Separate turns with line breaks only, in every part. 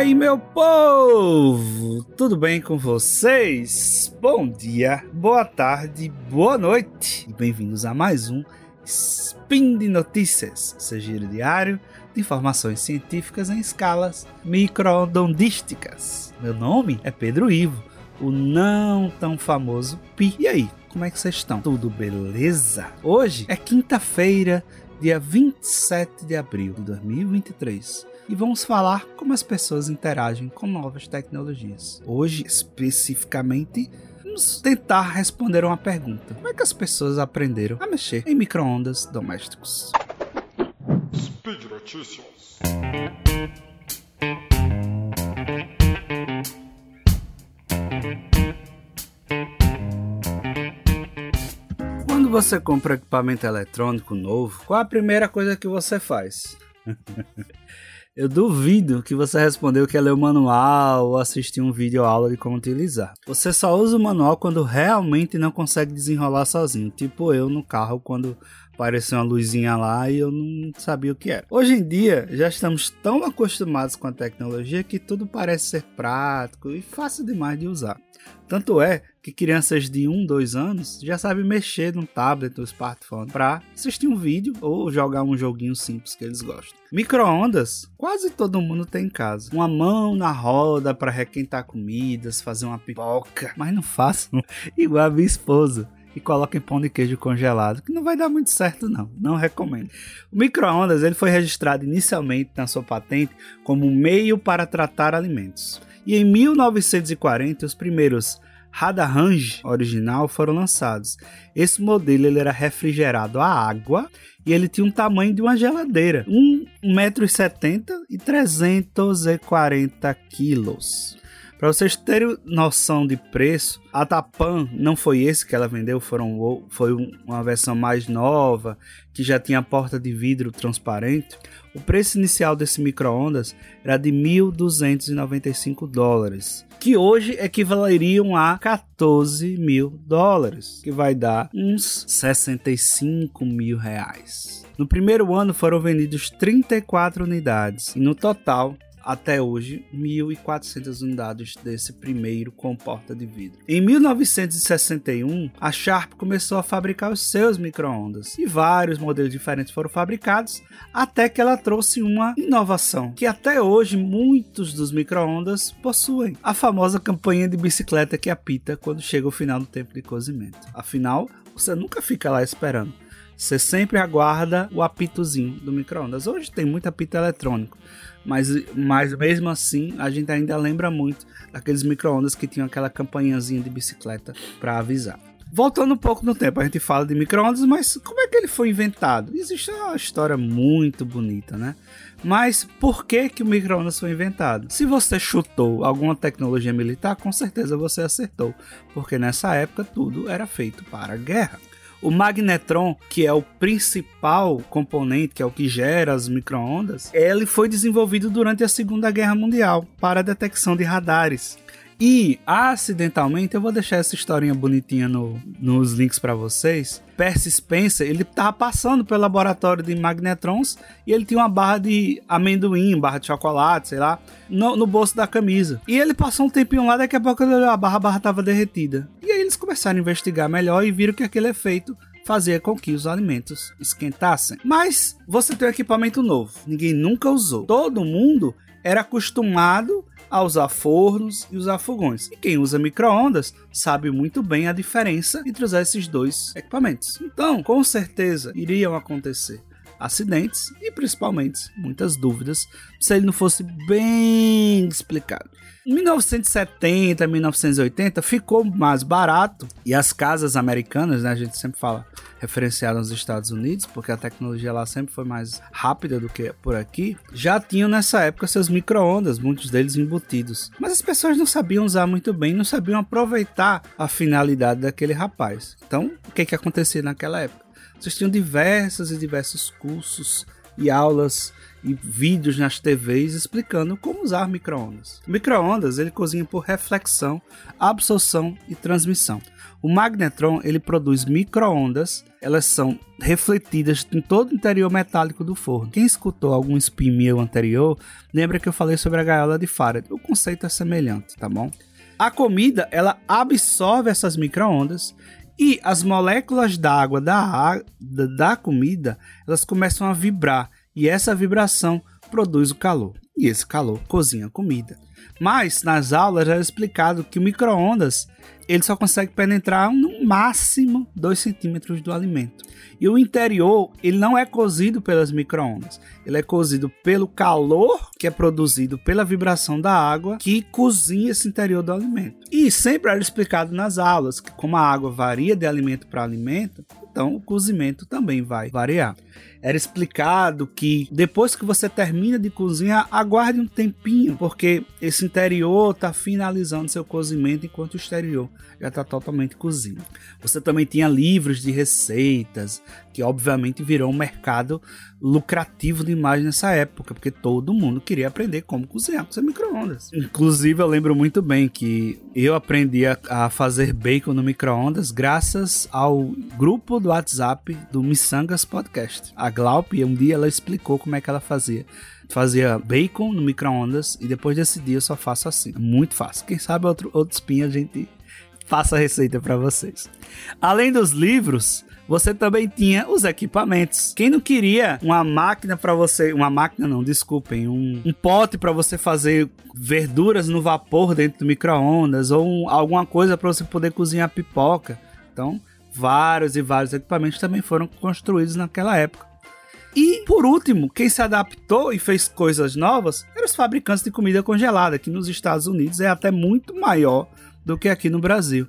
aí, meu povo? Tudo bem com vocês? Bom dia, boa tarde, boa noite e bem-vindos a mais um Spin de Notícias, seu giro diário de informações científicas em escalas microondísticas. Meu nome é Pedro Ivo, o não tão famoso Pi. E aí, como é que vocês estão? Tudo beleza? Hoje é quinta-feira, dia 27 de abril de 2023 e vamos falar como as pessoas interagem com novas tecnologias. Hoje, especificamente, vamos tentar responder uma pergunta: como é que as pessoas aprenderam a mexer em microondas domésticos? Speed Notícias. Quando você compra equipamento eletrônico novo, qual a primeira coisa que você faz? Eu duvido que você respondeu que é ler o manual ou assistir um vídeo aula de como utilizar. Você só usa o manual quando realmente não consegue desenrolar sozinho, tipo eu no carro quando apareceu uma luzinha lá e eu não sabia o que era. Hoje em dia, já estamos tão acostumados com a tecnologia que tudo parece ser prático e fácil demais de usar. Tanto é que crianças de 1, 2 anos já sabem mexer no tablet ou smartphone para assistir um vídeo ou jogar um joguinho simples que eles gostam. Microondas, quase todo mundo tem em casa. Uma mão na roda para requentar comidas, fazer uma pipoca, mas não façam igual a minha esposa e coloquem pão de queijo congelado, que não vai dar muito certo não, não recomendo. O micro-ondas ele foi registrado inicialmente na sua patente como meio para tratar alimentos. E em 1940 os primeiros Radarange original foram lançados. Esse modelo ele era refrigerado a água e ele tinha um tamanho de uma geladeira, 1,70m e 340 quilos. Para vocês terem noção de preço, a Tapan não foi esse que ela vendeu, foram, foi uma versão mais nova, que já tinha porta de vidro transparente. O preço inicial desse micro-ondas era de 1.295 dólares, que hoje equivaleriam a 14 mil dólares, que vai dar uns 65 mil reais. No primeiro ano foram vendidos 34 unidades e no total até hoje 1.400 unidades desse primeiro com porta de vidro. Em 1961, a Sharp começou a fabricar os seus microondas e vários modelos diferentes foram fabricados até que ela trouxe uma inovação que até hoje muitos dos microondas possuem: a famosa campanha de bicicleta que apita quando chega o final do tempo de cozimento. Afinal, você nunca fica lá esperando. Você sempre aguarda o apitozinho do microondas. Hoje tem muito apito eletrônico, mas, mas mesmo assim a gente ainda lembra muito daqueles micro-ondas que tinham aquela campanhazinha de bicicleta para avisar. Voltando um pouco no tempo, a gente fala de micro-ondas, mas como é que ele foi inventado? Existe uma história muito bonita, né? Mas por que, que o micro-ondas foi inventado? Se você chutou alguma tecnologia militar, com certeza você acertou, porque nessa época tudo era feito para a guerra. O magnetron, que é o principal componente, que é o que gera as microondas, ele foi desenvolvido durante a Segunda Guerra Mundial para a detecção de radares. E, acidentalmente, eu vou deixar essa historinha bonitinha no, nos links para vocês. Percy Spencer, ele tava passando pelo laboratório de magnetrons e ele tinha uma barra de amendoim, barra de chocolate, sei lá, no, no bolso da camisa. E ele passou um tempinho lá, daqui a pouco a barra, a barra tava derretida. E aí eles começaram a investigar melhor e viram que aquele efeito fazia com que os alimentos esquentassem. Mas você tem um equipamento novo, ninguém nunca usou. Todo mundo era acostumado a usar fornos e usar fogões. E quem usa micro-ondas sabe muito bem a diferença entre usar esses dois equipamentos. Então, com certeza, iriam acontecer acidentes e principalmente muitas dúvidas se ele não fosse bem explicado. Em 1970, 1980 ficou mais barato e as casas americanas, né, a gente sempre fala referenciado nos Estados Unidos, porque a tecnologia lá sempre foi mais rápida do que por aqui, já tinham nessa época seus micro-ondas, muitos deles embutidos. Mas as pessoas não sabiam usar muito bem, não sabiam aproveitar a finalidade daquele rapaz. Então, o que, que acontecia naquela época? Tinham diversos e diversos cursos e aulas e vídeos nas TVs explicando como usar microondas. Microondas ele cozinha por reflexão, absorção e transmissão. O magnetron ele produz microondas elas são refletidas em todo o interior metálico do forno. Quem escutou algum spin meu anterior, lembra que eu falei sobre a gaiola de Faraday. O conceito é semelhante, tá bom? A comida, ela absorve essas microondas e as moléculas d'água da, da, da comida, elas começam a vibrar e essa vibração produz o calor. E esse calor cozinha a comida. Mas nas aulas era explicado que o micro-ondas ele só consegue penetrar no máximo 2 centímetros do alimento. E o interior, ele não é cozido pelas microondas. Ele é cozido pelo calor que é produzido pela vibração da água que cozinha esse interior do alimento. E sempre era explicado nas aulas que como a água varia de alimento para alimento, então o cozimento também vai variar era explicado que depois que você termina de cozinhar, aguarde um tempinho, porque esse interior está finalizando seu cozimento enquanto o exterior já está totalmente cozido. Você também tinha livros de receitas, que obviamente virou um mercado lucrativo demais nessa época, porque todo mundo queria aprender como cozinhar com seu micro-ondas. Inclusive, eu lembro muito bem que eu aprendi a, a fazer bacon no micro-ondas graças ao grupo do WhatsApp do Missangas Podcast. A Glaup, um dia ela explicou como é que ela fazia fazia bacon no micro-ondas e depois desse dia eu só faço assim. Muito fácil. Quem sabe outro, outro spin a gente passa a receita para vocês. Além dos livros, você também tinha os equipamentos. Quem não queria uma máquina para você, uma máquina não, desculpem, um, um pote para você fazer verduras no vapor dentro do micro-ondas ou um, alguma coisa para você poder cozinhar pipoca. Então, vários e vários equipamentos também foram construídos naquela época. E, por último, quem se adaptou e fez coisas novas eram os fabricantes de comida congelada, que nos Estados Unidos é até muito maior do que aqui no Brasil.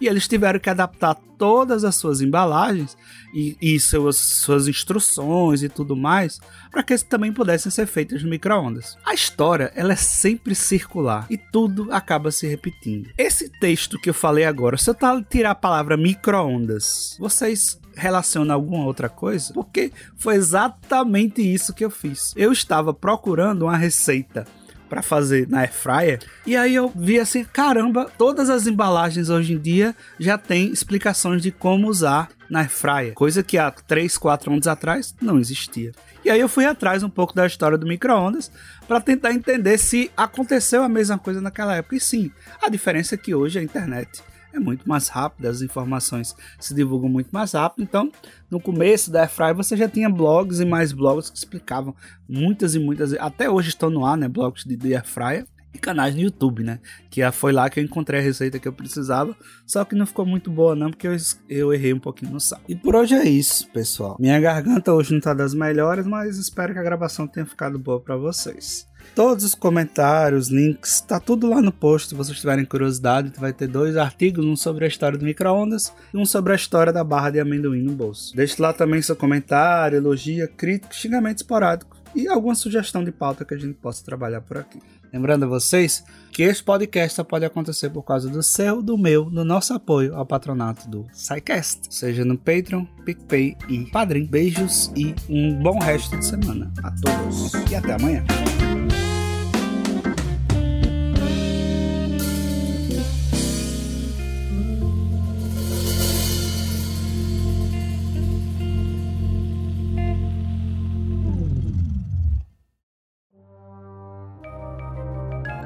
E eles tiveram que adaptar todas as suas embalagens e, e suas, suas instruções e tudo mais para que também pudessem ser feitas no micro-ondas. A história ela é sempre circular e tudo acaba se repetindo. Esse texto que eu falei agora, se eu tirar a palavra micro-ondas, vocês relacionam alguma outra coisa? Porque foi exatamente isso que eu fiz. Eu estava procurando uma receita para fazer na air fryer. E aí eu vi assim, caramba, todas as embalagens hoje em dia já tem explicações de como usar na air fryer, coisa que há 3, 4 anos atrás não existia. E aí eu fui atrás um pouco da história do micro-ondas para tentar entender se aconteceu a mesma coisa naquela época. E sim, a diferença é que hoje a internet é muito mais rápido, as informações se divulgam muito mais rápido. Então, no começo da Airfryer você já tinha blogs e mais blogs que explicavam muitas e muitas, até hoje estão no ar, né, blogs de, de Airfryer canais no YouTube, né? Que foi lá que eu encontrei a receita que eu precisava, só que não ficou muito boa não, porque eu, eu errei um pouquinho no sal. E por hoje é isso, pessoal. Minha garganta hoje não tá das melhores, mas espero que a gravação tenha ficado boa para vocês. Todos os comentários, links, tá tudo lá no post. Se vocês tiverem curiosidade, vai ter dois artigos, um sobre a história do micro-ondas e um sobre a história da barra de amendoim no bolso. Deixe lá também seu comentário, elogia, crítica, xingamento esporádico e alguma sugestão de pauta que a gente possa trabalhar por aqui. Lembrando a vocês que este podcast só pode acontecer por causa do seu, do meu, do nosso apoio ao patronato do SciCast, seja no Patreon, PicPay e Padrim. Beijos e um bom resto de semana a todos e até amanhã.